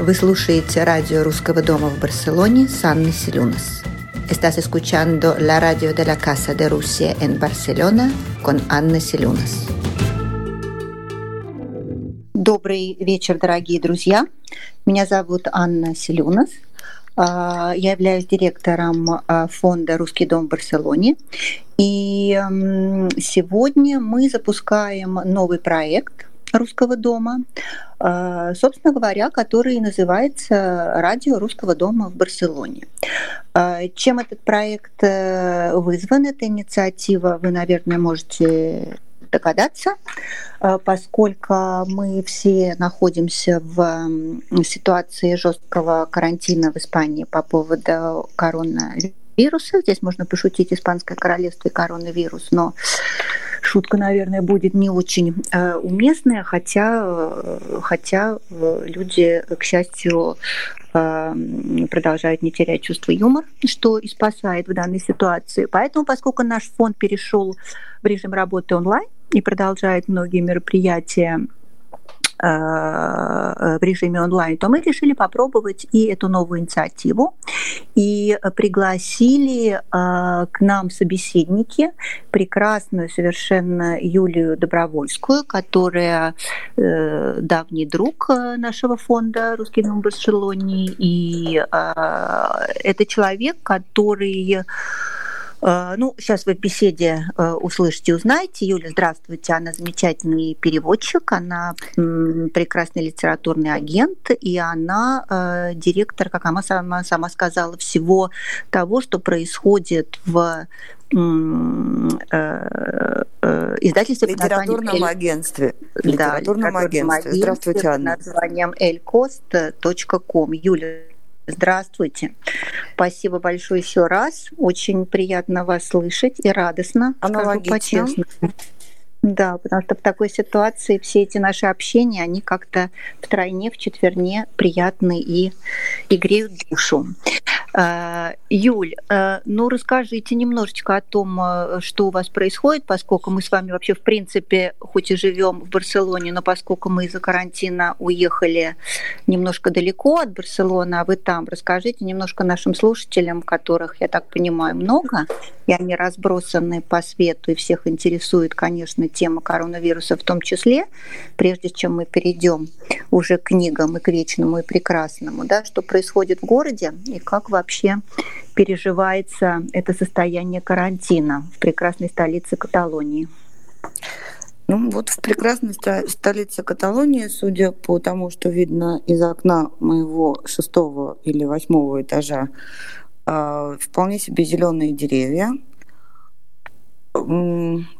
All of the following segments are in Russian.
Вы слушаете радио Русского дома в Барселоне с Анной Селюнас. Estás escuchando la radio de la Casa de Rusia en Barcelona con Анна Селюнас. Добрый вечер, дорогие друзья. Меня зовут Анна Селюнас. Я являюсь директором фонда «Русский дом в Барселоне». И сегодня мы запускаем новый проект русского дома, а, собственно говоря, который называется «Радио русского дома в Барселоне». А, чем этот проект э, вызван, эта инициатива, вы, наверное, можете догадаться, а, поскольку мы все находимся в ситуации жесткого карантина в Испании по поводу коронавируса. Здесь можно пошутить «Испанское королевство и коронавирус», но шутка, наверное, будет не очень э, уместная, хотя, э, хотя э, люди, к счастью, продолжают не терять чувство юмора, что и спасает в данной ситуации. Поэтому, поскольку наш фонд перешел в режим работы онлайн и продолжает многие мероприятия в режиме онлайн, то мы решили попробовать и эту новую инициативу. И пригласили э, к нам собеседники прекрасную совершенно Юлию Добровольскую, которая э, давний друг нашего фонда «Русский дом Барселоне», и это человек, который Э, ну, сейчас вы в беседе э, услышите, узнаете. Юля, здравствуйте. Она замечательный переводчик, она прекрасный литературный агент, и она э, директор, как она сама, сама сказала, всего того, что происходит в издательстве литературном агентстве. Да, литературном агентстве. Здравствуйте, Анна. Под названием elcost.com. Юля, Здравствуйте. Спасибо большое еще раз. Очень приятно вас слышать и радостно. Аналогично. Да, потому что в такой ситуации все эти наши общения, они как-то втройне, четверне приятны и, и греют душу. А, Юль, а, ну расскажите немножечко о том, а, что у вас происходит, поскольку мы с вами вообще в принципе, хоть и живем в Барселоне, но поскольку мы из-за карантина уехали немножко далеко от Барселоны, а вы там, расскажите немножко нашим слушателям, которых, я так понимаю, много, и они разбросаны по свету, и всех интересует, конечно, тема коронавируса в том числе, прежде чем мы перейдем уже к книгам и к вечному и прекрасному, да, что происходит в городе и как вообще переживается это состояние карантина в прекрасной столице Каталонии. Ну вот в прекрасной столице Каталонии, судя по тому, что видно из окна моего шестого или восьмого этажа, а, вполне себе зеленые деревья,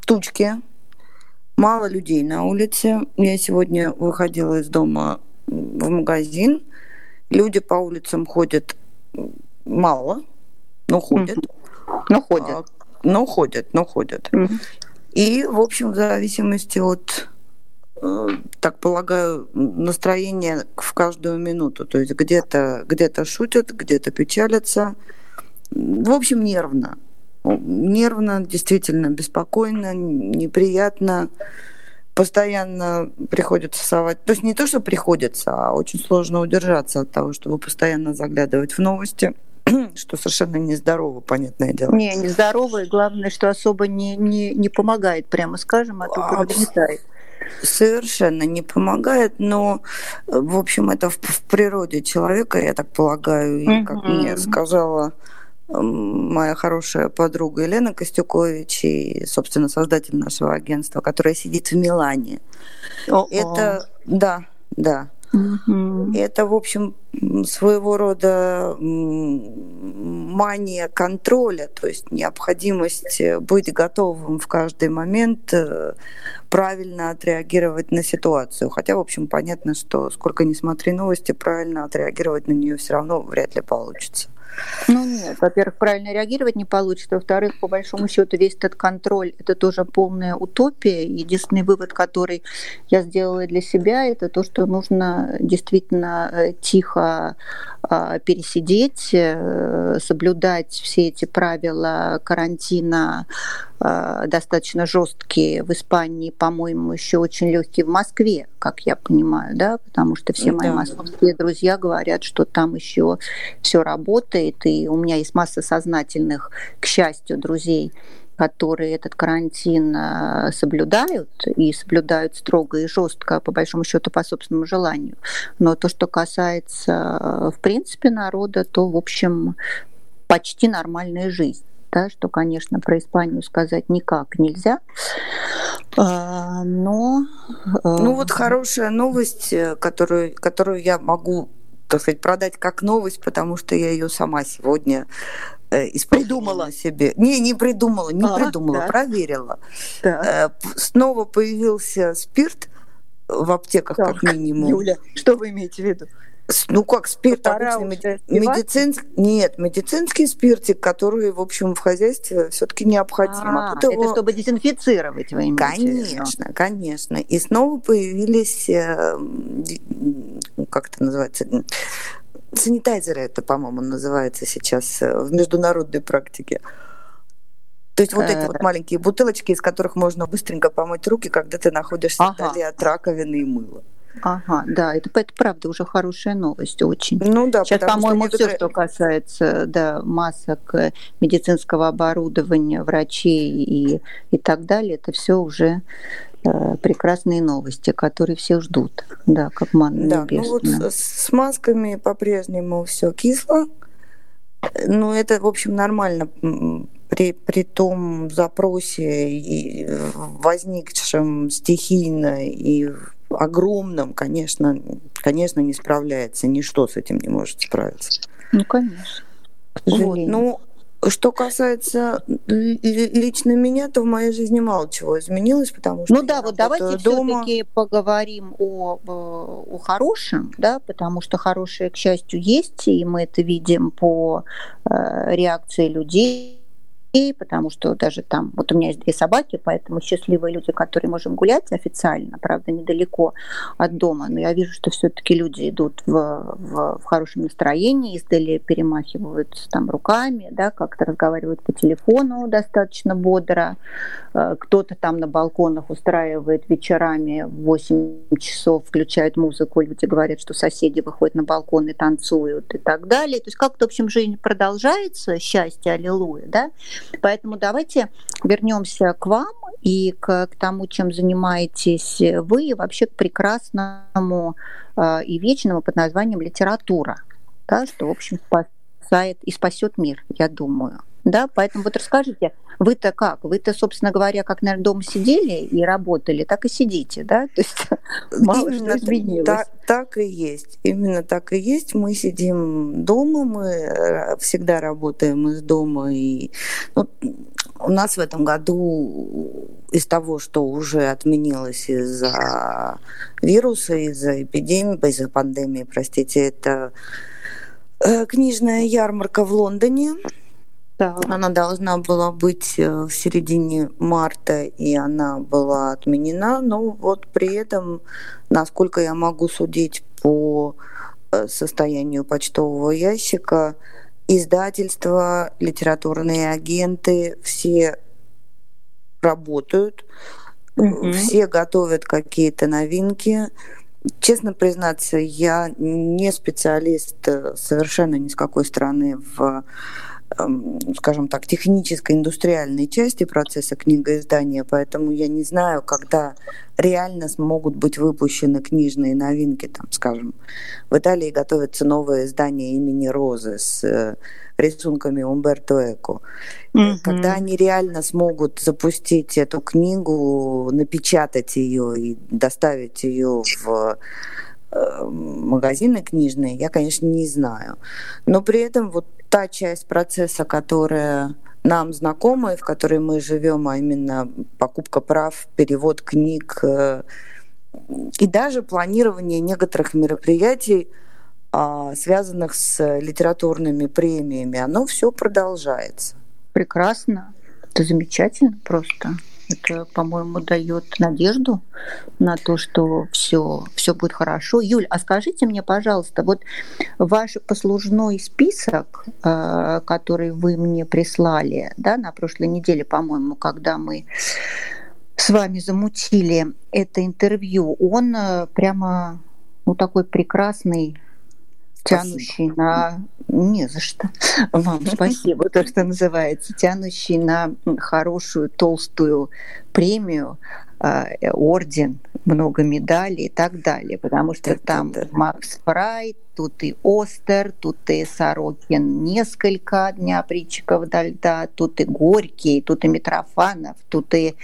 тучки, мало людей на улице. Я сегодня выходила из дома в магазин. Люди по улицам ходят мало, но ходят. Но ходят. А, но ходят, но ходят. И, в общем, в зависимости от э, так полагаю, настроение в каждую минуту. То есть где-то где шутят, где-то печалятся, в общем, нервно. Нервно, действительно, беспокойно, неприятно. Постоянно приходится совать. То есть не то, что приходится, а очень сложно удержаться от того, чтобы постоянно заглядывать в новости что совершенно нездорово, понятное дело. Не, нездорово, и главное, что особо не, не, не помогает, прямо скажем, а только нагнетает. Совершенно не помогает, но, в общем, это в, в природе человека, я так полагаю, и, как мне сказала моя хорошая подруга Елена Костюкович и, собственно, создатель нашего агентства, которая сидит в Милане. О-о. Это, да, да. Угу. Это, в общем, своего рода мания контроля, то есть необходимость быть готовым в каждый момент э, правильно отреагировать на ситуацию. Хотя, в общем, понятно, что сколько ни смотри новости, правильно отреагировать на нее все равно вряд ли получится. Ну нет, во-первых, правильно реагировать не получится, во-вторых, по большому счету весь этот контроль это тоже полная утопия. Единственный вывод, который я сделала для себя, это то, что нужно действительно э, тихо пересидеть, э, соблюдать все эти правила карантина а, достаточно жесткие в Испании, по-моему, еще очень легкие в Москве, как я понимаю, да, потому что все мои да. московские друзья говорят, что там еще все работает, и у меня есть масса сознательных, к счастью, друзей, которые этот карантин э, соблюдают и соблюдают строго и жестко, по большому счету, по собственному желанию. Но то, что касается, э, в принципе, народа, то, в общем, почти нормальная жизнь. Да, что, конечно, про Испанию сказать никак нельзя. А, но... Э, ну вот хорошая новость, которую, которую я могу так сказать, продать как новость, потому что я ее сама сегодня придумала себе. Не, не придумала, не а, придумала, да. проверила. Да. Э, снова появился спирт в аптеках, так, как минимум. Юля, что вы имеете в виду? Ну как спирт обычный меди... медицинский нет медицинский спиртик, который в общем в хозяйстве все-таки необходим. А, а его... Это чтобы дезинфицировать вы имеете Конечно, конечно. И снова появились э, как это называется санитайзеры это, по-моему, называется сейчас э, в международной практике. То есть вот эти вот э. маленькие бутылочки, из которых можно быстренько помыть руки, когда ты находишься ага. вдали от раковины и мыла. Ага, да, это, это правда уже хорошая новость очень. Ну да, Сейчас, по-моему, некоторые... все, что касается да, масок, э, медицинского оборудования, врачей и, и так далее, это все уже прекрасные новости, которые все ждут, да, как манна Да, ну вот с, масками по-прежнему все кисло, ну это, в общем, нормально при, при том запросе и возникшем стихийно и огромном, конечно, конечно, не справляется, ничто с этим не может справиться. Ну, конечно. Вот, ну, что касается лично меня, то в моей жизни мало чего изменилось, потому что ну да, вот давайте дома. все-таки поговорим о, о хорошем, да, потому что хорошее, к счастью, есть, и мы это видим по э, реакции людей потому что даже там, вот у меня есть две собаки, поэтому счастливые люди, которые можем гулять официально, правда, недалеко от дома, но я вижу, что все-таки люди идут в, в, в хорошем настроении, издали перемахивают там руками, да, как-то разговаривают по телефону достаточно бодро, э, кто-то там на балконах устраивает вечерами в 8 часов, включают музыку, люди говорят, что соседи выходят на балкон и танцуют и так далее. То есть как-то, в общем, жизнь продолжается, счастье, аллилуйя, да, Поэтому давайте вернемся к вам и к, к тому, чем занимаетесь вы, и вообще к прекрасному э, и вечному под названием литература, да, что, в общем, спасает и спасет мир, я думаю. Да, поэтому вот расскажите, вы-то как? Вы-то, собственно говоря, как, наверное, дома сидели и работали, так и сидите, да? То есть мало Именно что изменилось. Так, так и есть. Именно так и есть. Мы сидим дома, мы э, всегда работаем из дома. И ну, у нас в этом году из того, что уже отменилось из-за вируса, из-за эпидемии, из-за пандемии, простите, это э, книжная ярмарка в Лондоне. Да. Она должна была быть э, в середине марта, и она была отменена. Но вот при этом, насколько я могу судить по э, состоянию почтового ящика, издательства, литературные агенты, все работают, угу. все готовят какие-то новинки. Честно признаться, я не специалист э, совершенно ни с какой страны в скажем так, технической, индустриальной части процесса книгоиздания, поэтому я не знаю, когда реально смогут быть выпущены книжные новинки, там, скажем, в Италии готовится новое издание имени Розы с э, рисунками Умберто Эко. Mm-hmm. Когда они реально смогут запустить эту книгу, напечатать ее и доставить ее в э, магазины книжные, я, конечно, не знаю. Но при этом вот та часть процесса, которая нам знакома и в которой мы живем, а именно покупка прав, перевод книг э, и даже планирование некоторых мероприятий, а, связанных с литературными премиями, оно все продолжается. Прекрасно. Это замечательно просто. Это, по-моему, дает надежду на то, что все, все будет хорошо. Юль, а скажите мне, пожалуйста, вот ваш послужной список, э, который вы мне прислали да, на прошлой неделе, по-моему, когда мы с вами замутили это интервью, он э, прямо ну, такой прекрасный тянущий на... Не за что. Вам спасибо, то, что называется. Тянущий на хорошую толстую премию, орден, много медалей и так далее. Потому что там Макс Фрай, тут и Остер, тут и Сорокин несколько дня притчиков до льда, тут и Горький, тут и Митрофанов, тут и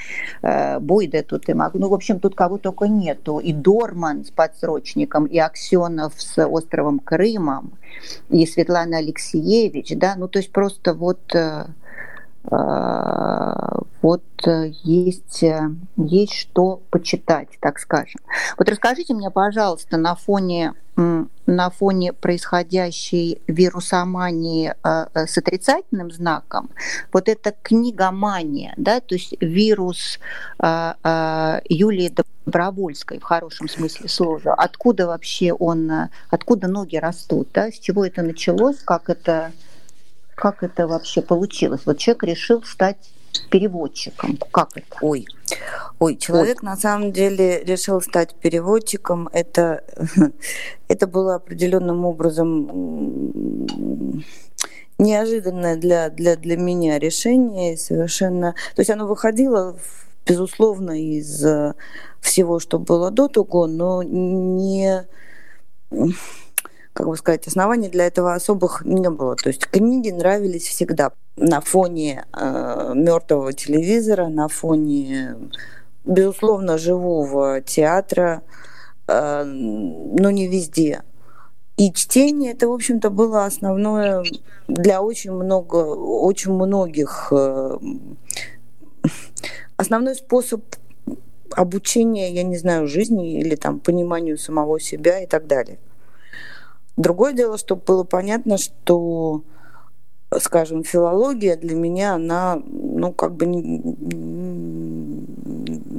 э, Буйда, тут и Маг... Ну, в общем, тут кого только нету. И Дорман с подсрочником, и Аксенов с островом Крымом, и Светлана Алексеевич, да, ну, то есть просто вот... Э, э вот э, есть, э, есть что почитать, так скажем. Вот расскажите мне, пожалуйста, на фоне, на фоне происходящей вирусомании э, с отрицательным знаком, вот эта книгомания, да, то есть вирус Юлии Добровольской в хорошем смысле слова, откуда вообще он, откуда ноги растут, да, с чего это началось, как это, как это вообще получилось? Вот человек решил стать переводчиком? Как это? Ой, ой, человек ой. на самом деле решил стать переводчиком. Это, это было определенным образом неожиданное для, для, для меня решение. Совершенно... То есть оно выходило, безусловно, из всего, что было до того, но не как бы сказать, оснований для этого особых не было. То есть книги нравились всегда на фоне э, мертвого телевизора, на фоне, безусловно, живого театра, э, но не везде. И чтение это, в общем-то, было основное для очень много, очень многих э, основной способ обучения, я не знаю, жизни или там пониманию самого себя и так далее. Другое дело, чтобы было понятно, что, скажем, филология для меня, она, ну, как бы не,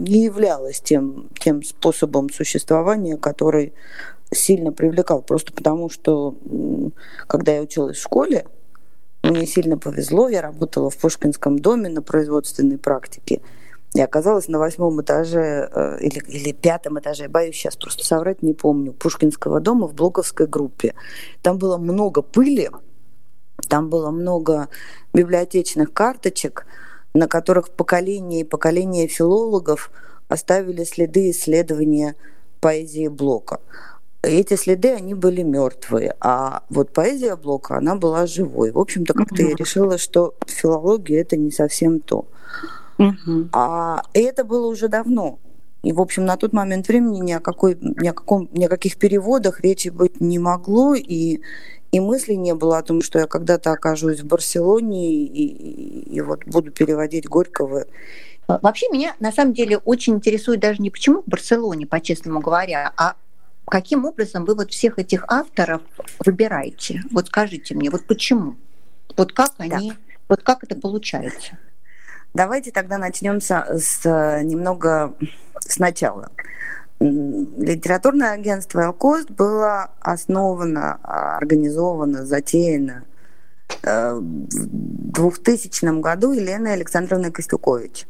не являлась тем, тем способом существования, который сильно привлекал. Просто потому, что когда я училась в школе, мне сильно повезло, я работала в Пушкинском доме на производственной практике. И оказалась на восьмом этаже э, или, или пятом этаже, боюсь сейчас просто соврать, не помню, Пушкинского дома в блоковской группе. Там было много пыли, там было много библиотечных карточек, на которых поколения и поколения филологов оставили следы исследования поэзии Блока. Эти следы, они были мертвые, а вот поэзия Блока, она была живой. В общем-то, как-то я решила, что филология это не совсем то. Угу. А это было уже давно. И, в общем, на тот момент времени ни о, какой, ни о, каком, ни о каких переводах речи быть не могло, и, и мысли не было о том, что я когда-то окажусь в Барселоне и, и, и вот буду переводить Горького. Вообще меня на самом деле очень интересует даже не почему в Барселоне, по-честному говоря, а каким образом вы вот всех этих авторов выбираете? Вот скажите мне, вот почему? Вот как они, так. вот как это получается? Давайте тогда начнем с, с немного сначала. Литературное агентство «Элкост» было основано, организовано, затеяно э, в 2000 году Еленой Александровной Костюкович,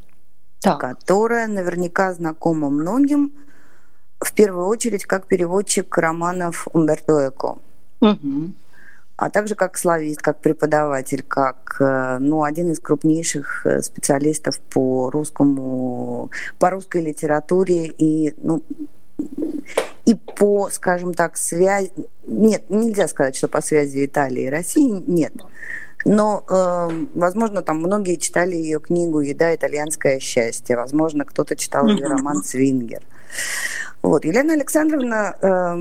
так. которая наверняка знакома многим, в первую очередь, как переводчик романов Умберто Эко. Угу а также как славист, как преподаватель, как э, ну, один из крупнейших э, специалистов по русскому, по русской литературе и, ну, и по, скажем так, связи... Нет, нельзя сказать, что по связи Италии и России нет. Но, э, возможно, там многие читали ее книгу «Еда. Итальянское счастье». Возможно, кто-то читал ее роман «Свингер». Вот. Елена Александровна э,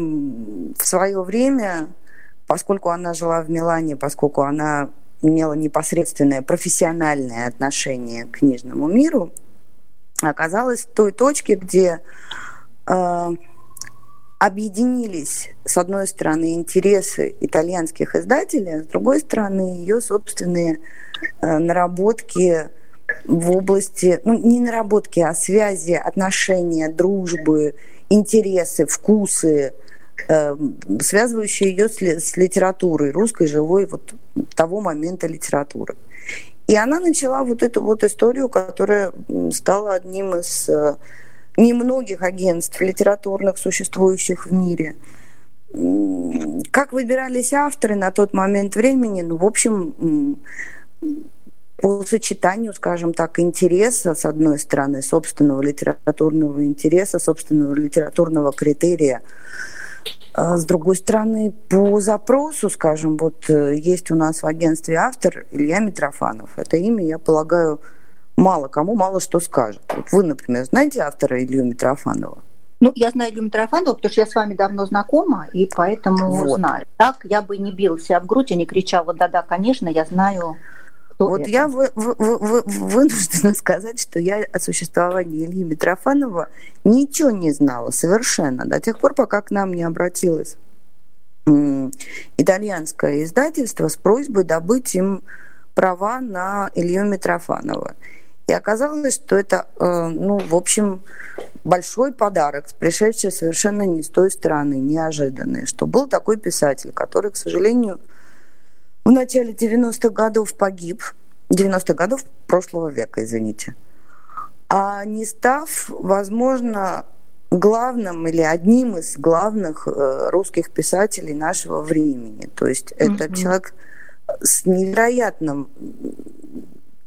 в свое время поскольку она жила в Милане, поскольку она имела непосредственное профессиональное отношение к книжному миру, оказалась в той точке, где э, объединились, с одной стороны, интересы итальянских издателей, а с другой стороны, ее собственные э, наработки в области, ну, не наработки, а связи, отношения, дружбы, интересы, вкусы, э, связывающие ее с, с литературой, русской живой вот того момента литературы. И она начала вот эту вот историю, которая стала одним из э, немногих агентств литературных, существующих в мире. Как выбирались авторы на тот момент времени? Ну, в общем, по сочетанию, скажем так, интереса, с одной стороны, собственного литературного интереса, собственного литературного критерия, с другой стороны, по запросу, скажем, вот э, есть у нас в агентстве автор Илья Митрофанов. Это имя, я полагаю, мало кому мало что скажет. Вот вы, например, знаете автора Илью Митрофанова? Ну, я знаю Илью Митрофанова, потому что я с вами давно знакома, и поэтому вот. знаю. Так я бы не бил себя в грудь и не кричала «да-да, конечно, я знаю кто вот это? я вы, вы, вы, вынуждена сказать, что я о существовании Ильи Митрофанова ничего не знала совершенно до тех пор, пока к нам не обратилось итальянское издательство с просьбой добыть им права на Илью Митрофанова. И оказалось, что это, э, ну, в общем, большой подарок, пришедший совершенно не с той стороны, неожиданный, что был такой писатель, который, к сожалению, в начале 90-х годов погиб, 90-х годов прошлого века, извините, а не став, возможно, главным или одним из главных э, русских писателей нашего времени. То есть mm-hmm. это человек с невероятным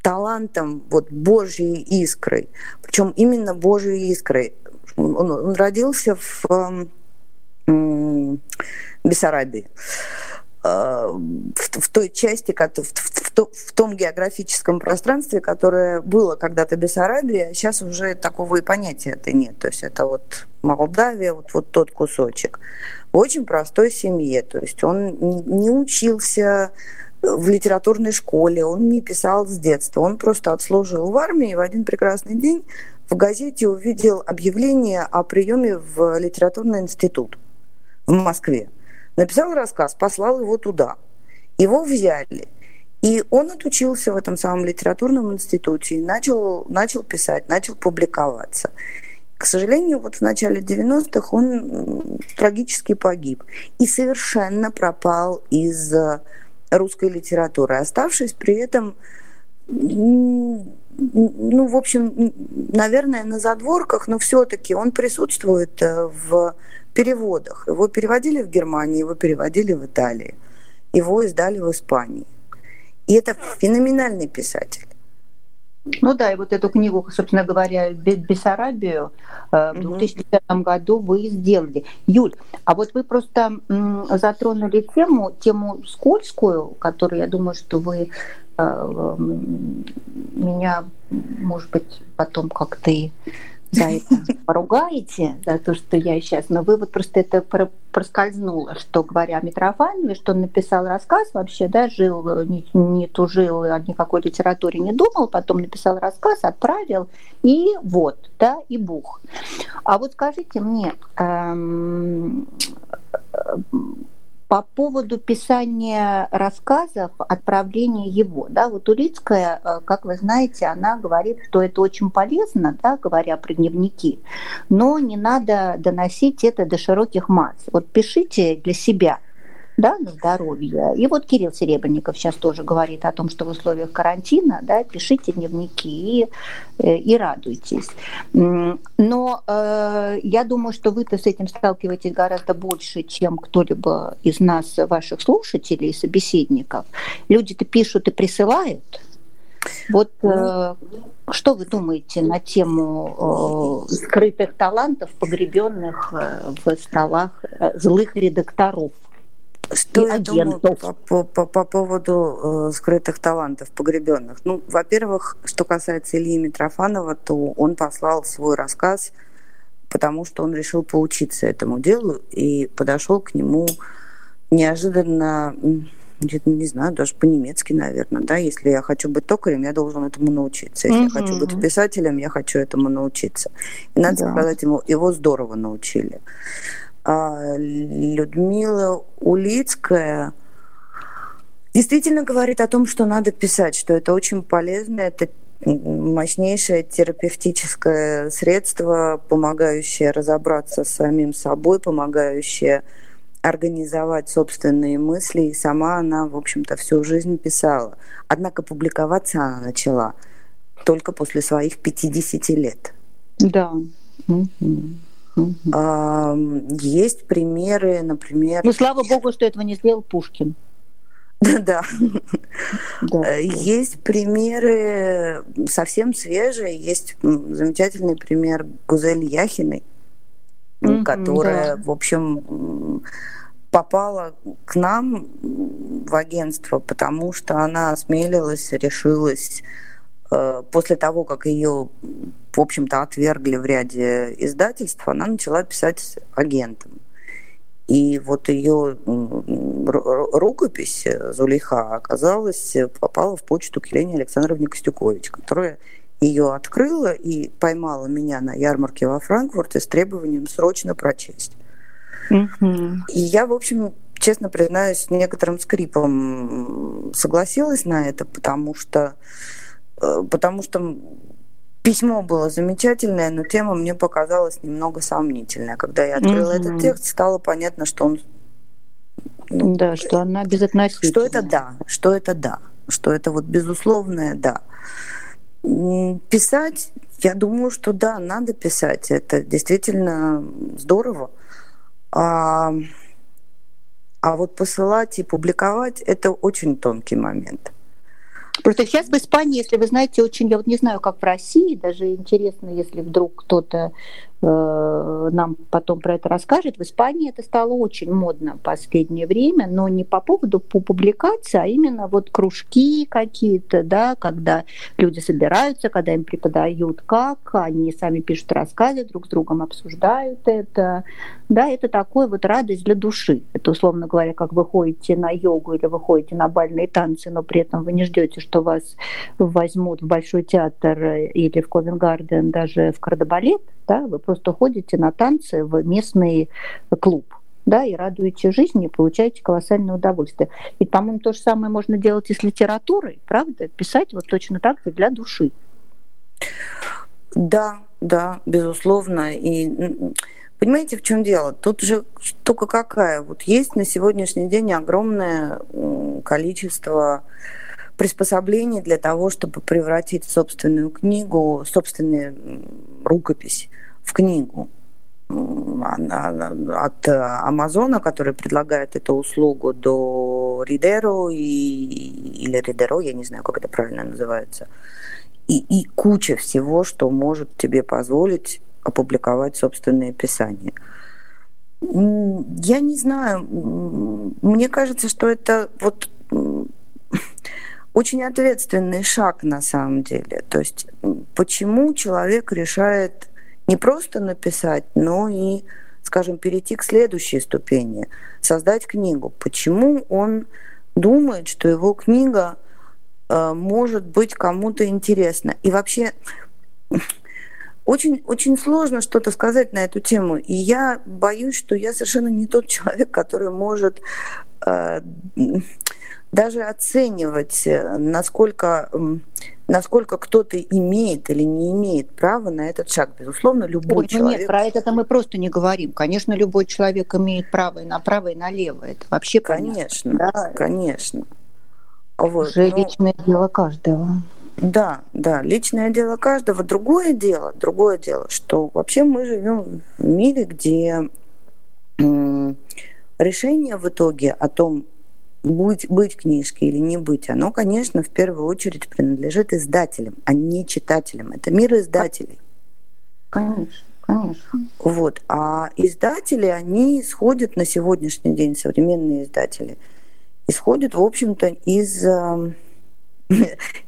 талантом, вот Божьей искрой. Причем именно Божьей искрой. Он, он родился в э, Бессарабии. Э, в, в той части, в, в, в том географическом пространстве, которое было когда-то Бессарабия, сейчас уже такого и понятия это нет. То есть это вот Молдавия, вот, вот тот кусочек. В очень простой семье. То есть он не учился в литературной школе, он не писал с детства, он просто отслужил в армии и в один прекрасный день в газете увидел объявление о приеме в литературный институт в Москве. Написал рассказ, послал его туда. Его взяли. И он отучился в этом самом литературном институте и начал, начал писать, начал публиковаться. К сожалению, вот в начале 90-х он трагически погиб и совершенно пропал из э, русской литературы, оставшись при этом, ну, в общем, наверное, на задворках, но все-таки он присутствует э, в переводах. Его переводили в Германии, его переводили в Италии, его издали в Испании. И это феноменальный писатель. Ну да, и вот эту книгу, собственно говоря, «Бессарабию» э, в 2005 году вы сделали. Юль, а вот вы просто затронули тему, тему скользкую, которую, я думаю, что вы э, меня, может быть, потом как-то и за это поругаете, за то, что я сейчас, но вы вот просто это проскользнуло, что говоря о Митрофанове, что он написал рассказ вообще, да, жил, не, не тужил, о никакой литературе не думал, потом написал рассказ, отправил, и вот, да, и бух. А вот скажите мне, эм, по поводу писания рассказов, отправления его, да, вот Улицкая, э, как вы знаете, она говорит, что это очень полезно, да, говоря про дневники, но не надо доносить это до широких масс. Вот пишите для себя, да, на здоровье. И вот Кирилл Серебренников сейчас тоже говорит о том, что в условиях карантина, да, пишите дневники и, э, и радуйтесь. Но э, я думаю, что вы-то с этим сталкиваетесь гораздо больше, чем кто-либо из нас, ваших слушателей, собеседников. Люди-то пишут и присылают. Вот э, что вы думаете на тему э, скрытых талантов, погребенных э, в столах э, злых редакторов? Что я думаю по, по, по, по поводу э, скрытых талантов, погребенных? Ну, во-первых, что касается Ильи Митрофанова, то он послал свой рассказ, потому что он решил поучиться этому делу и подошел к нему неожиданно, не знаю, даже по-немецки, наверное, да, если я хочу быть токарем, я должен этому научиться. Если угу. я хочу быть писателем, я хочу этому научиться. И надо да. сказать ему, его здорово научили. А, Людмила Улицкая действительно говорит о том, что надо писать, что это очень полезно, это мощнейшее терапевтическое средство, помогающее разобраться с самим собой, помогающее организовать собственные мысли. И сама она, в общем-то, всю жизнь писала. Однако публиковаться она начала только после своих 50 лет. Да. Есть примеры, например... Ну, слава богу, что этого не сделал Пушкин. Да. да. Есть примеры совсем свежие. Есть замечательный пример Гузель Яхиной, mm-hmm, которая, да. в общем, попала к нам в агентство, потому что она осмелилась, решилась э, после того, как ее, в общем-то, отвергли в ряде издательств, она начала писать агентам. И вот ее рукопись э, Зулейха оказалась, э, попала в почту к Елене Александровне Костюкович, которая ее открыла и поймала меня на ярмарке во Франкфурте с требованием срочно прочесть. Mm-hmm. И я, в общем, честно признаюсь, с некоторым скрипом согласилась на это, потому что, э, потому что Письмо было замечательное, но тема мне показалась немного сомнительная. Когда я открыла mm-hmm. этот текст, стало понятно, что он... Ну, да, что она безотносительная. Что это да, что это да, что это вот безусловное да. Писать, я думаю, что да, надо писать. Это действительно здорово. А, а вот посылать и публиковать – это очень тонкий момент. Просто сейчас в Испании, если вы знаете, очень, я вот не знаю, как в России, даже интересно, если вдруг кто-то нам потом про это расскажет. В Испании это стало очень модно в последнее время, но не по поводу публикации, а именно вот кружки какие-то, да, когда люди собираются, когда им преподают как, они сами пишут рассказы, друг с другом обсуждают это. Да, это такой вот радость для души. Это, условно говоря, как вы ходите на йогу или вы ходите на бальные танцы, но при этом вы не ждете, что вас возьмут в Большой театр или в Ковенгарден, даже в кардебалет, да, вы просто ходите на танцы в местный клуб да, и радуете жизни, и получаете колоссальное удовольствие. И, по-моему, то же самое можно делать и с литературой, правда? Писать вот точно так же для души. Да, да, безусловно. И понимаете, в чем дело? Тут же штука какая. Вот есть на сегодняшний день огромное количество приспособлений для того, чтобы превратить собственную книгу, собственную рукопись в книгу от Амазона, который предлагает эту услугу, до Ридеро и, или Ридеро, я не знаю, как это правильно называется, и, и куча всего, что может тебе позволить опубликовать собственные писания. Я не знаю, мне кажется, что это вот очень ответственный шаг на самом деле. То есть почему человек решает не просто написать, но и, скажем, перейти к следующей ступени, создать книгу. Почему он думает, что его книга э, может быть кому-то интересна? И вообще очень, очень сложно что-то сказать на эту тему. И я боюсь, что я совершенно не тот человек, который может э, даже оценивать, э, насколько, насколько кто-то имеет или не имеет права на этот шаг. Безусловно, любой Ой, человек... Нет, про это мы просто не говорим. Конечно, любой человек имеет право и направо, и налево. Это вообще Конечно, понятно, да? конечно. Вот, Уже но... личное дело каждого. Да, да, личное дело каждого. Другое дело, другое дело, что вообще мы живем в мире, где решение в итоге о том, быть, быть книжки или не быть, оно, конечно, в первую очередь принадлежит издателям, а не читателям. Это мир издателей. Конечно. Конечно. Вот. А издатели, они исходят на сегодняшний день, современные издатели, исходят, в общем-то, из, эм,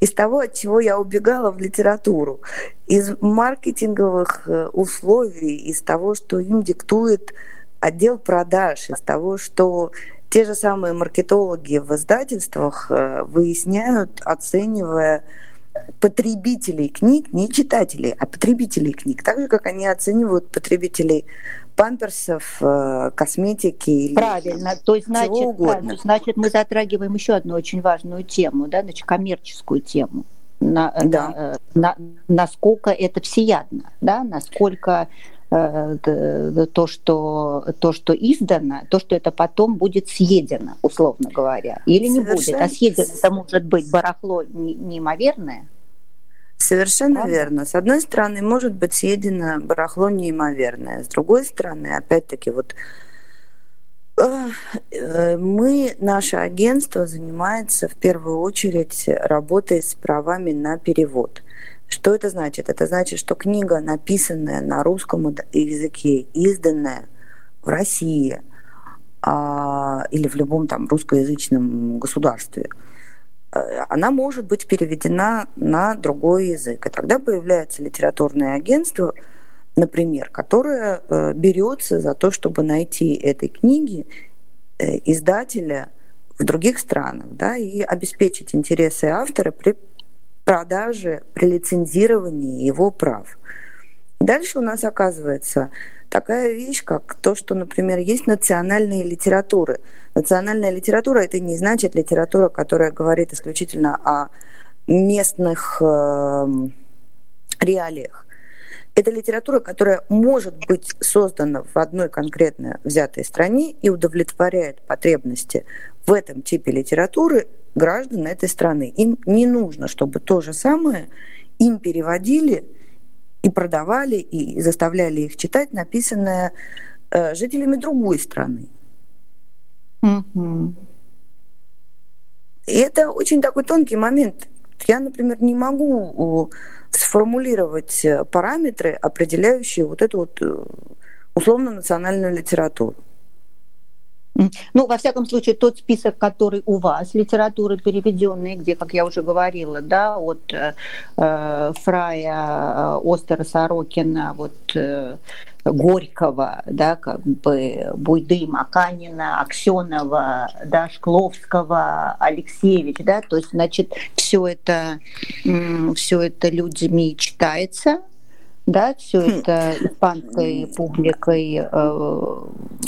из того, от чего я убегала в литературу, из маркетинговых э, условий, из того, что им диктует отдел продаж, из того, что те же самые маркетологи в издательствах э, выясняют, оценивая потребителей книг, не читателей, а потребителей книг, так же, как они оценивают потребителей памперсов, э, косметики. Правильно. То есть, значит, угодно. значит, мы затрагиваем еще одну очень важную тему, да, значит, коммерческую тему. на, да. на, на, насколько это всеядно, да, насколько э, то, что, то, что издано, то, что это потом будет съедено, условно говоря, или не будет. А съедено это может быть барахло неимоверное. Совершенно Правда? верно. С одной стороны, может быть съедено барахло неимоверное. С другой стороны, опять-таки, вот э, мы, наше агентство занимается в первую очередь работой с правами на перевод. Что это значит? Это значит, что книга, написанная на русском языке, изданная в России а, или в любом там русскоязычном государстве – Э, она может быть переведена на другой язык. И тогда появляется литературное агентство, например, которое э, берется за то, чтобы найти этой книги э, издателя в других странах да, и обеспечить интересы автора при продаже, при лицензировании его прав. Дальше у нас оказывается такая вещь, как то, что, например, есть национальные литературы. Национальная литература это не значит литература, которая говорит исключительно о местных э, реалиях. Это литература, которая может быть создана в одной конкретно взятой стране и удовлетворяет потребности в этом типе литературы граждан этой страны. Им не нужно, чтобы то же самое им переводили и продавали, и заставляли их читать написанное э, жителями другой страны. Mm-hmm. И это очень такой тонкий момент. Я, например, не могу сформулировать э, параметры, определяющие вот эту вот э, условно-национальную литературу. Ну, во всяком случае, тот список, который у вас, литературы переведенные, где, как я уже говорила, да, от э, э Фрая, э, Остера Сорокина, вот э, Горького, да, как бы Буйды, Маканина, Аксенова, да, Шкловского, Алексеевич, да, то есть, значит, все это, все это людьми читается, да, все хм. это испанской публикой. Э,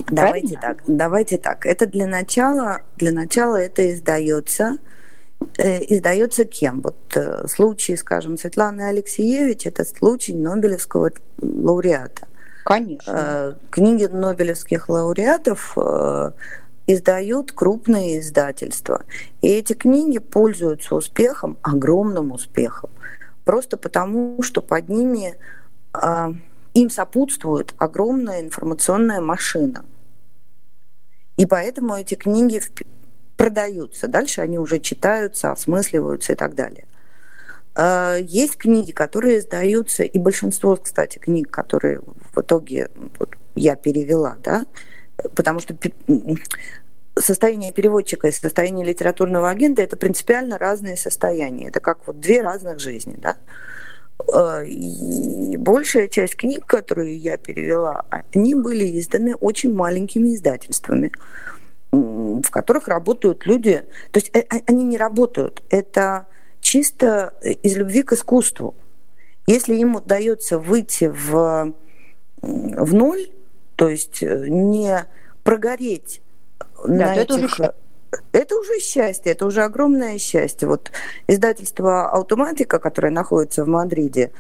давайте правильно? так, давайте так. Это для начала, для начала это издается. Э, издается кем? Вот э, случай, скажем, Светланы Алексеевич, это случай Нобелевского лауреата. Конечно. Книги Нобелевских лауреатов издают крупные издательства. И эти книги пользуются успехом, огромным успехом, просто потому, что под ними им сопутствует огромная информационная машина. И поэтому эти книги продаются. Дальше они уже читаются, осмысливаются и так далее. А, есть книги, которые издаются, и большинство, кстати, книг, которые в итоге вот, я перевела, да, потому что состояние переводчика и состояние литературного агента это принципиально разные состояния. Это как вот две разных жизни, да. А, и большая часть книг, которые я перевела, они были изданы очень маленькими издательствами, в которых работают люди. То есть э, а, они не работают. Это чисто из любви к искусству. Если им удается выйти в, в ноль, то есть э, не прогореть да, на этих... это уже это уже счастье, это уже огромное счастье. Вот издательство «Автоматика», которое находится в Мадриде,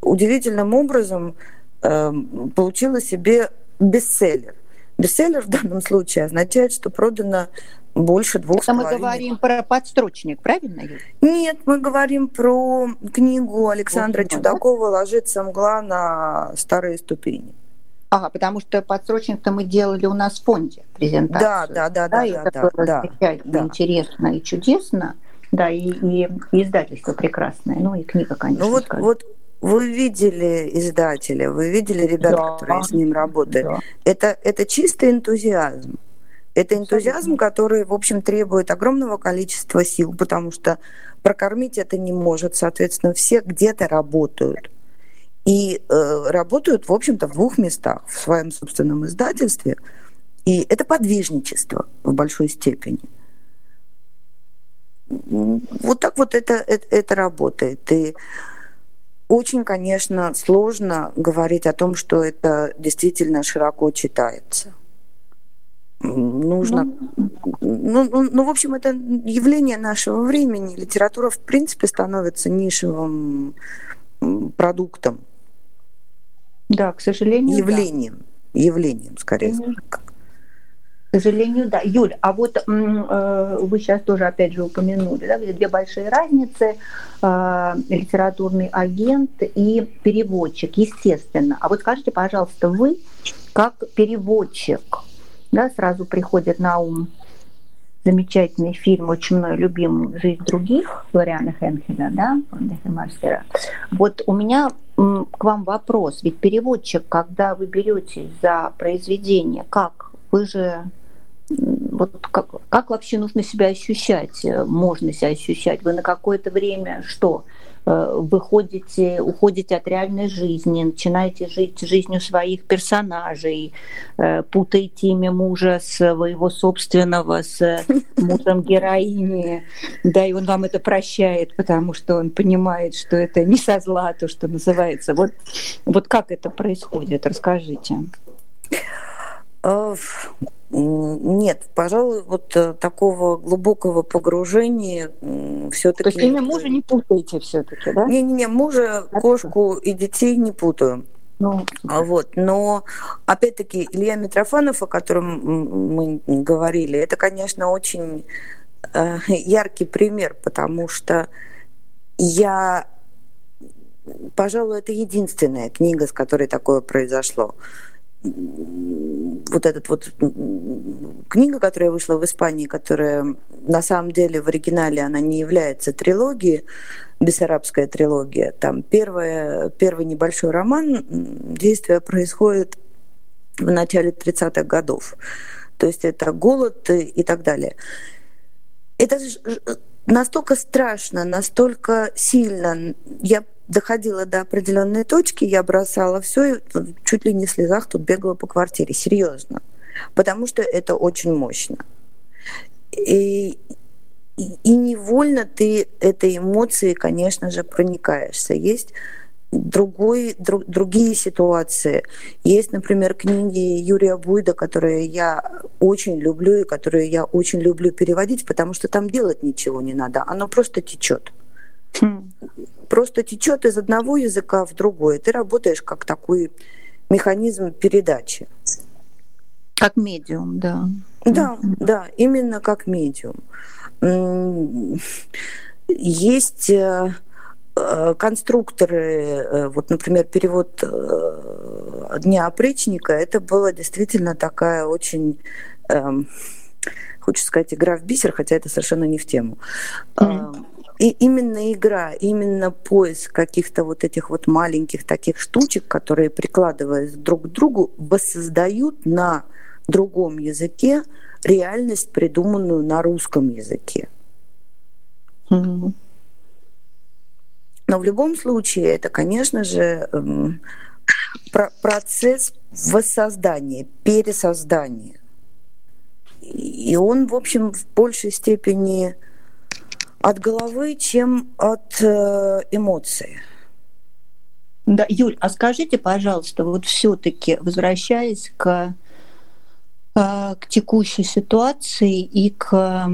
удивительным образом э, получило себе бестселлер. Бестселлер в данном случае означает, что продано больше двух Это мы говорим про подстрочник, правильно? Нет, мы говорим про книгу Александра вот, Чудакова «Ложится мгла на старые ступени». Ага, потому что подсрочник-то мы делали у нас в фонде презентацию. Да, да, да, да. да, это да, было да, да. интересно и чудесно. Да, и, и, и издательство прекрасное, ну и книга, конечно. Ну вот, вот вы видели издателя, вы видели ребят, да, которые с ним работают. Да. Это, это чистый энтузиазм. Это энтузиазм, который, в общем, требует огромного количества сил, потому что прокормить это не может. Соответственно, все где-то работают. И э, работают, в общем-то, в двух местах. В своем собственном издательстве. И это подвижничество в большой степени. Вот так вот это, это, это работает. И очень, конечно, сложно говорить о том, что это действительно широко читается нужно... Ну, ну, ну, ну, в общем, это явление нашего времени. Литература, в принципе, становится нишевым продуктом. Да, к сожалению, Явлением. Да. Явлением, скорее. Mm-hmm. К сожалению, да. Юль, а вот э, вы сейчас тоже опять же упомянули, да, две большие разницы, э, литературный агент и переводчик, естественно. А вот скажите, пожалуйста, вы как переводчик, да, сразу приходит на ум замечательный фильм, очень мной любимый «Жизнь других» Флориана Хенхеда, да, мастера. Вот у меня к вам вопрос. Ведь переводчик, когда вы берете за произведение, как вы же вот как, как вообще нужно себя ощущать, э, можно себя ощущать? Вы на какое-то время что? Э, выходите, уходите от реальной жизни, начинаете жить жизнью своих персонажей, э, путаете имя мужа своего собственного с мужем героини, да, и он вам это прощает, потому что он понимает, что это не со зла, то, что называется. Вот, вот как это происходит? Расскажите. Нет, пожалуй, вот э, такого глубокого погружения все-таки. То есть имя мужа не путаете все-таки, да? Не-не-не, мужа, кошку и детей не путаю. Ну, а вот, но опять-таки Илья Митрофанов, о котором мы говорили, это, конечно, очень э, яркий пример, потому что я, пожалуй, это единственная книга, с которой такое произошло вот этот вот книга, которая вышла в Испании, которая на самом деле в оригинале она не является трилогией, бессарабская трилогия. Там первое, первый небольшой роман, действие происходит в начале 30-х годов. То есть это голод и так далее. Это настолько страшно, настолько сильно. Я доходила до определенной точки, я бросала все и чуть ли не в слезах тут бегала по квартире. Серьезно. Потому что это очень мощно. И, и невольно ты этой эмоцией, конечно же, проникаешься. Есть другой, друг, другие ситуации. Есть, например, книги Юрия Буйда, которые я очень люблю и которые я очень люблю переводить, потому что там делать ничего не надо, оно просто течет. Хм. Просто течет из одного языка в другой. Ты работаешь как такой механизм передачи. Как медиум, да. Да, да, именно как медиум. Есть э, э, конструкторы, э, вот, например, перевод Дня опричника, это была действительно такая очень, эм, хочется сказать, игра в бисер, хотя это совершенно не в тему. Mm-hmm и именно игра, именно поиск каких-то вот этих вот маленьких таких штучек, которые, прикладываясь друг к другу, воссоздают на другом языке реальность, придуманную на русском языке. Но в любом случае это, конечно же, эм, процесс воссоздания, пересоздания. И он, в общем, в большей степени от головы, чем от э, эмоций. Да, Юль, а скажите, пожалуйста, вот все-таки возвращаясь к э, к текущей ситуации и к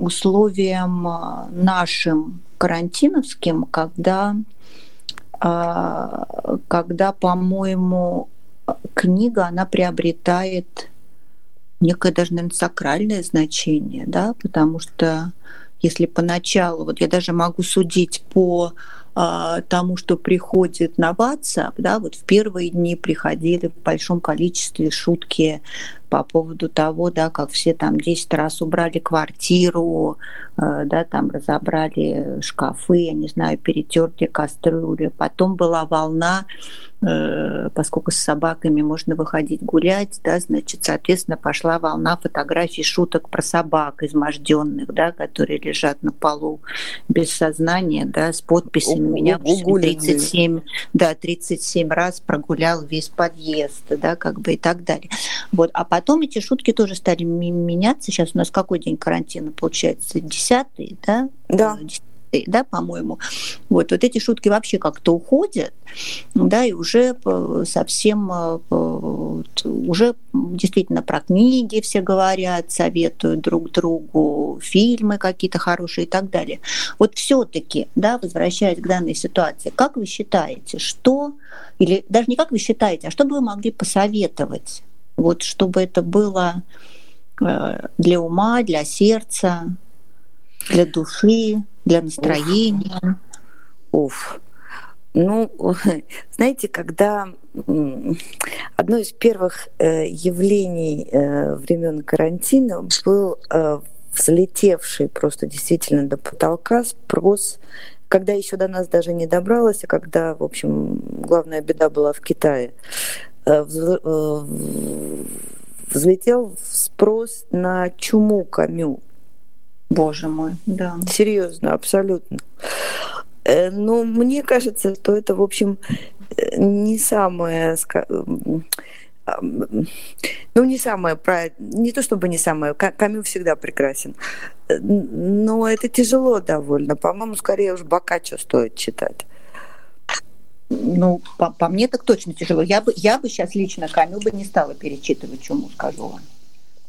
условиям э, нашим карантиновским, когда, когда, по-моему, книга, она приобретает некое даже, наверное, сакральное значение, да, потому что если поначалу, вот я даже могу судить по а, тому, что приходит на WhatsApp, да, вот в первые дни приходили в большом количестве шутки по поводу того, да, как все там 10 раз убрали квартиру, э, да, там разобрали шкафы, я не знаю, перетерли кастрюли. Потом была волна Э, поскольку с собаками можно выходить гулять, да, значит, соответственно, пошла волна фотографий, шуток про собак изможденных, да, которые лежат на полу без сознания, да, с подписями. Меня 37, да, 37 раз прогулял весь подъезд, да, как бы и так далее. Вот. А потом эти шутки тоже стали меняться. Сейчас у нас какой день карантина получается? Десятый, да? Да. пятый, да, по-моему. Вот, вот эти шутки вообще как-то уходят, да, и уже совсем уже действительно про книги все говорят, советуют друг другу, фильмы какие-то хорошие и так далее. Вот все-таки, да, возвращаясь к данной ситуации, как вы считаете, что, или даже не как вы считаете, а что бы вы могли посоветовать, вот чтобы это было э, для ума, для сердца, для души, для настроения? Уф. Ну, знаете, когда одно из первых э, явлений э, времен карантина был взлетевший просто действительно до потолка спрос, когда еще до нас даже не добралось, а когда, в общем, главная беда была в Китае. Взлетел спрос на чуму Камю. Боже мой, да. Серьезно, абсолютно. Э, но мне кажется, что это, в общем, э, не самое ну, не самое правильное, не то чтобы не самое, Камю всегда прекрасен, э, но это тяжело довольно. По-моему, скорее уж Бокаччо стоит читать. Ну, по, по мне так точно тяжело. Я бы, я бы сейчас лично Камю бы не стала перечитывать чуму, скажу вам.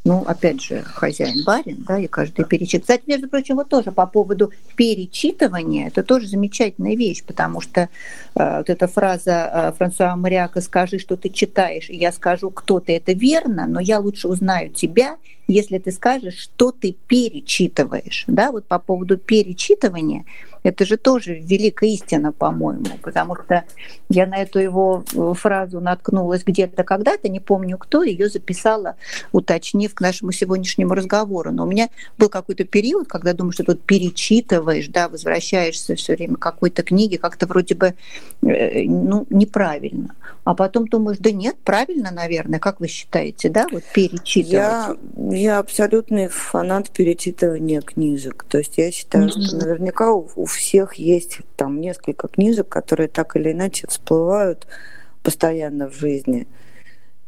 Ну, опять же, хозяин барин, да, и каждый перечитывает. Кстати, между прочим, вот тоже по поводу перечитывания, это тоже замечательная вещь, потому что э, вот эта фраза э, Франсуа Мариака «скажи, что ты читаешь, и я скажу, кто ты», это верно, но я лучше узнаю тебя, если ты скажешь, что ты перечитываешь. Да, вот по поводу перечитывания – это же тоже великая истина, по-моему, потому что я на эту его э, фразу наткнулась где-то когда-то, не помню кто, ее записала, уточнив к нашему сегодняшнему разговору. Но у меня был какой-то период, когда думаю, что тут перечитываешь, да, возвращаешься все время к какой-то книге, как-то вроде бы э, ну, неправильно. А потом думаешь, да нет, правильно, наверное, как вы считаете, да, вот перечитывать? Я, я абсолютный фанат перечитывания книжек. То есть я считаю, mm-hmm. что наверняка у, у всех есть там несколько книжек, которые так или иначе всплывают постоянно в жизни.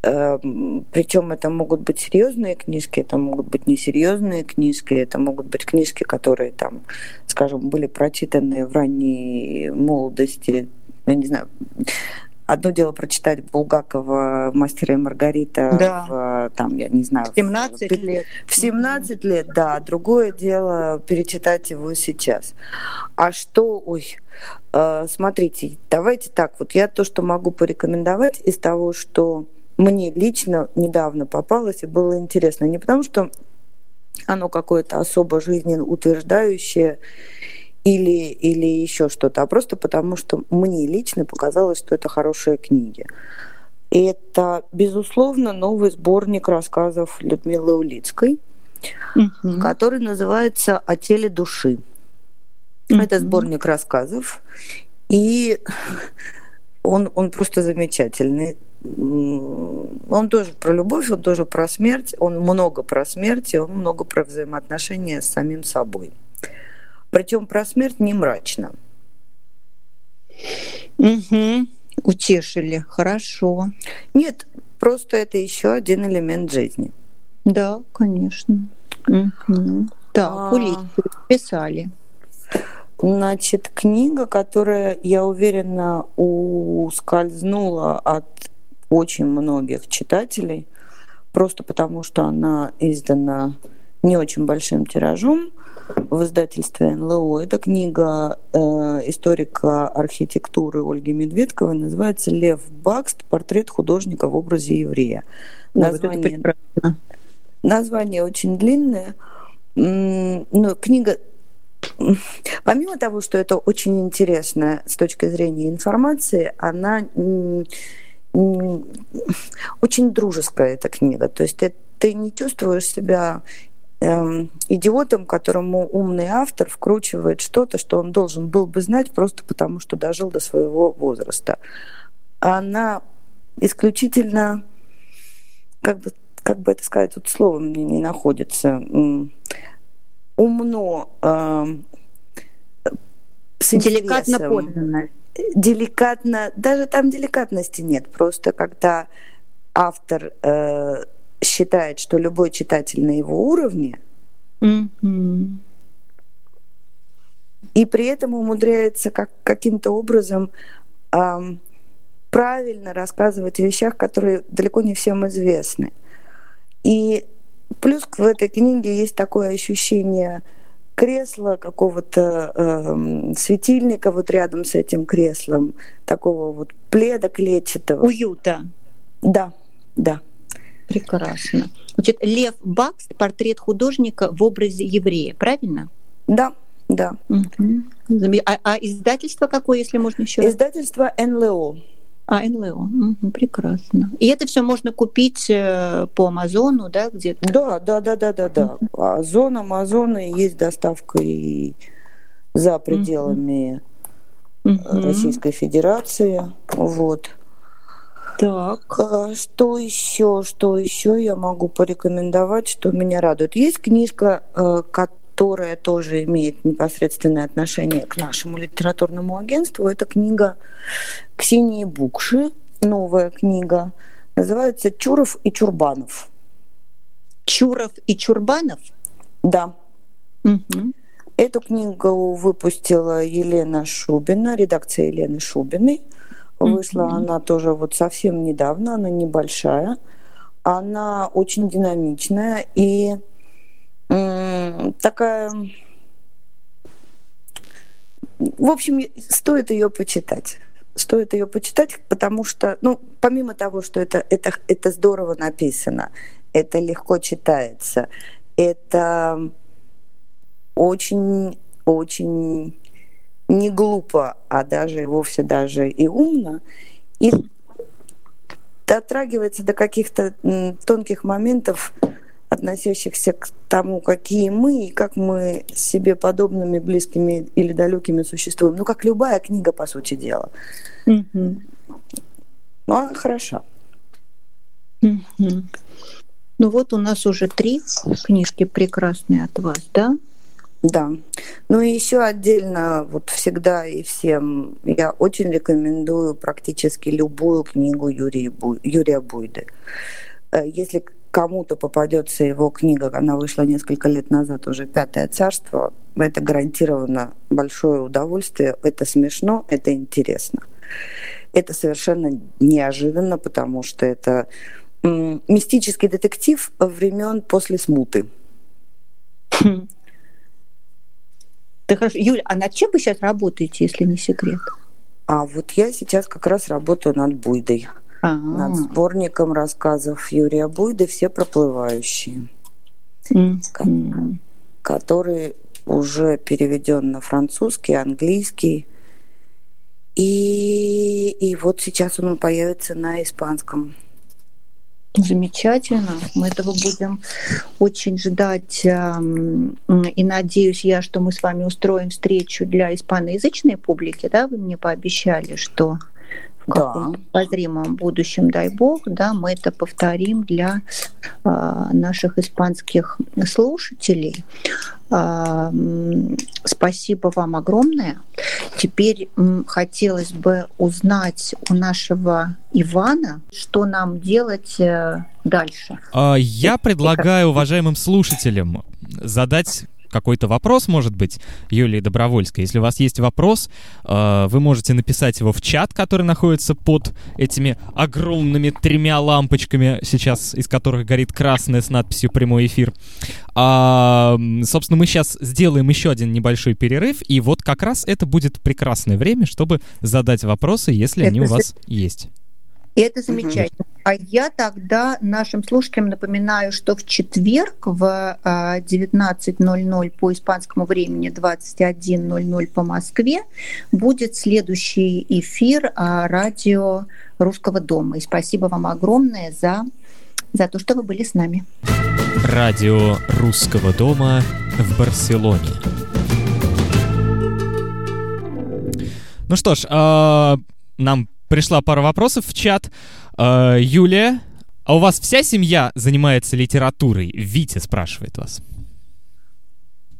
Эм, Причем это могут быть серьезные книжки, это могут быть несерьезные книжки, это могут быть книжки, которые там, скажем, были прочитаны в ранней молодости, я не знаю, Одно дело прочитать Булгакова «Мастера и Маргарита» да. в, там, я не знаю... В 17 в, лет. В 17 лет, да. Другое дело перечитать его сейчас. А что... Ой, э, смотрите, давайте так. Вот я то, что могу порекомендовать из того, что мне лично недавно попалось и было интересно. Не потому, что оно какое-то особо жизненно утверждающее или, или еще что-то, а просто потому, что мне лично показалось, что это хорошие книги. Это, безусловно, новый сборник рассказов Людмилы Улицкой, угу. который называется «О теле души». Угу. Это сборник рассказов, и он, он просто замечательный. Он тоже про любовь, он тоже про смерть, он много про смерть, и он много про взаимоотношения с самим собой. Причем про смерть не мрачно. Угу. Утешили, хорошо. Нет, просто это еще один элемент жизни. Да, конечно. Угу. Так, а... писали. Значит, книга, которая, я уверена, ускользнула от очень многих читателей, просто потому что она издана не очень большим тиражом, в издательстве НЛО. Это книга э, историка архитектуры Ольги Медведковой, называется «Лев Бакст. Портрет художника в образе еврея». Название, вот название очень длинное. Но книга Помимо того, что это очень интересно с точки зрения информации, она очень дружеская эта книга. То есть ты, ты не чувствуешь себя эм, идиотом, которому умный автор вкручивает что-то, что он должен был бы знать просто потому, что дожил до своего возраста. Она исключительно, как бы, как бы это сказать, тут слово мне не находится, умно, э, с деликатно поданное. Деликатно, даже там деликатности нет, просто когда автор э, считает, что любой читатель на его уровне, mm-hmm. и при этом умудряется как, каким-то образом эм, правильно рассказывать о вещах, которые далеко не всем известны. И плюс в этой книге есть такое ощущение кресла, какого-то э, светильника вот рядом с этим креслом, такого вот пледа клетчатого. Уюта. Да, да. Прекрасно. Значит, Лев Бакс, портрет художника в образе еврея, правильно? Да, да. Угу. А, а издательство какое, если можно еще? Издательство НЛО. А, НЛО. Угу, прекрасно. И это все можно купить э, по Амазону, да, где-то? Да, да, да, да, да, да. Озон, Амазон, и есть доставка и за пределами угу. Российской Федерации. Вот. Так. А что еще? Что еще я могу порекомендовать, что меня радует? Есть книжка, э, которая тоже имеет непосредственное отношение к нашему литературному агентству. Это книга Ксении Букши, новая книга. Называется «Чуров и Чурбанов». Чуров и Чурбанов? Да. Угу. Эту книгу выпустила Елена Шубина, редакция Елены Шубиной. Вышла mm-hmm. она тоже вот совсем недавно, она небольшая. Она очень динамичная и такая... В общем, стоит ее почитать. Стоит ее почитать, потому что, ну, помимо того, что это, это, это здорово написано, это легко читается, это очень-очень не глупо, а даже вовсе даже и умно, и дотрагивается до каких-то тонких моментов, относящихся к тому, какие мы и как мы себе подобными, близкими или далекими существуем. Ну, как любая книга, по сути дела. Mm-hmm. Ну, она хороша. Mm-hmm. Ну вот у нас уже три книжки прекрасные от вас, да? Да. Ну и еще отдельно, вот всегда и всем, я очень рекомендую практически любую книгу Юрия, Бу... Юрия Буйды. Э, если кому-то попадется его книга, она вышла несколько лет назад, уже «Пятое царство», это гарантированно большое удовольствие, это смешно, это интересно. Это совершенно неожиданно, потому что это мистический детектив времен после смуты. Ты хорошо. Юля, а над чем вы сейчас работаете, если не секрет? А вот я сейчас как раз работаю над Буйдой. А-а-а. Над сборником рассказов Юрия Буйды «Все проплывающие», mm-hmm. который уже переведен на французский, английский. И, и вот сейчас он появится на испанском. Замечательно. Мы этого будем очень ждать. И надеюсь я, что мы с вами устроим встречу для испаноязычной публики. Да, вы мне пообещали, что в каком-то да. обозримом будущем, дай бог, да, мы это повторим для а, наших испанских слушателей. А, спасибо вам огромное. Теперь хотелось бы узнать у нашего Ивана, что нам делать э, дальше. А, я предлагаю уважаемым слушателям задать какой-то вопрос, может быть, Юлии Добровольской. Если у вас есть вопрос, э, вы можете написать его в чат, который находится под этими огромными тремя лампочками, сейчас из которых горит красная с надписью «Прямой эфир». А, собственно, мы сейчас сделаем еще один небольшой перерыв, и вот как раз это будет прекрасное время, чтобы задать вопросы, если это они у вас есть. И это замечательно. Угу. А я тогда нашим слушателям напоминаю, что в четверг в 19.00 по испанскому времени, 21.00 по Москве, будет следующий эфир радио Русского дома. И спасибо вам огромное за, за то, что вы были с нами. Радио Русского дома в Барселоне. Ну что ж, э, нам пришла пара вопросов в чат. Э, Юлия, а у вас вся семья занимается литературой? Витя спрашивает вас.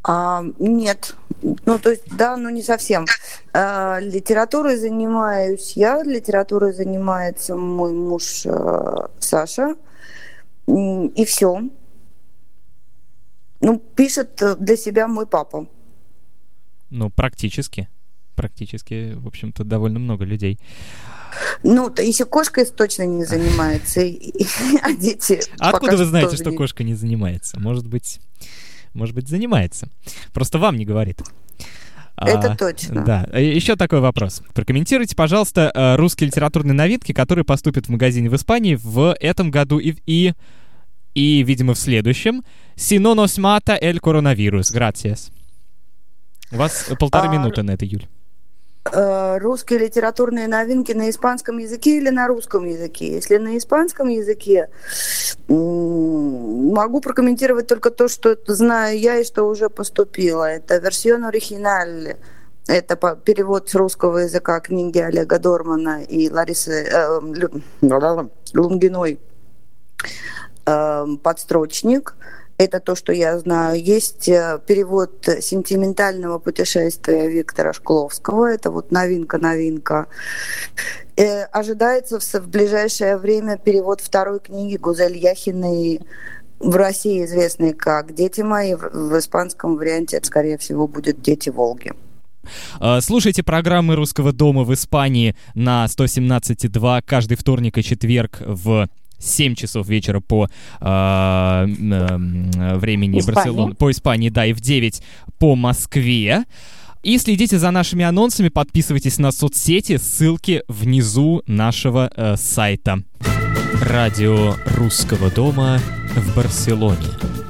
А, нет. Ну, то есть, да, но не совсем. А, литературой занимаюсь я, литературой занимается мой муж а, Саша. И все. Ну, пишет для себя мой папа. Ну, практически. Практически, в общем-то, довольно много людей. Ну, то если кошка точно не занимается, а дети... А откуда вы знаете, что кошка не занимается? Может быть, может быть, занимается. Просто вам не говорит. Это а, точно. Да. Э, Еще такой вопрос. Прокомментируйте, пожалуйста, э, русские литературные новинки, которые поступят в магазине в Испании в этом году и, и, и видимо, в следующем. «Сино нос мата эль коронавирус». Gracias. У вас полторы а... минуты на это, Юль. Э, русские литературные новинки на испанском языке или на русском языке. Если на испанском языке, могу прокомментировать только то, что знаю я и что уже поступило. Это версион оригиналь. Это перевод с русского языка книги Олега Дормана и Ларисы э, Лунгиной э, «Подстрочник». Это то, что я знаю. Есть э, перевод сентиментального путешествия Виктора Шкловского. Это вот новинка-новинка. Э, ожидается в, ближайшее время перевод второй книги Гузель Яхиной в России известной как «Дети мои». В испанском варианте это, скорее всего, будет «Дети Волги». Э, слушайте программы Русского дома в Испании на 117.2 каждый вторник и четверг в 7 часов вечера по э, э, времени Барселоны, по Испании, да, и в 9 по Москве. И следите за нашими анонсами, подписывайтесь на соцсети, ссылки внизу нашего э, сайта. Радио Русского дома в Барселоне.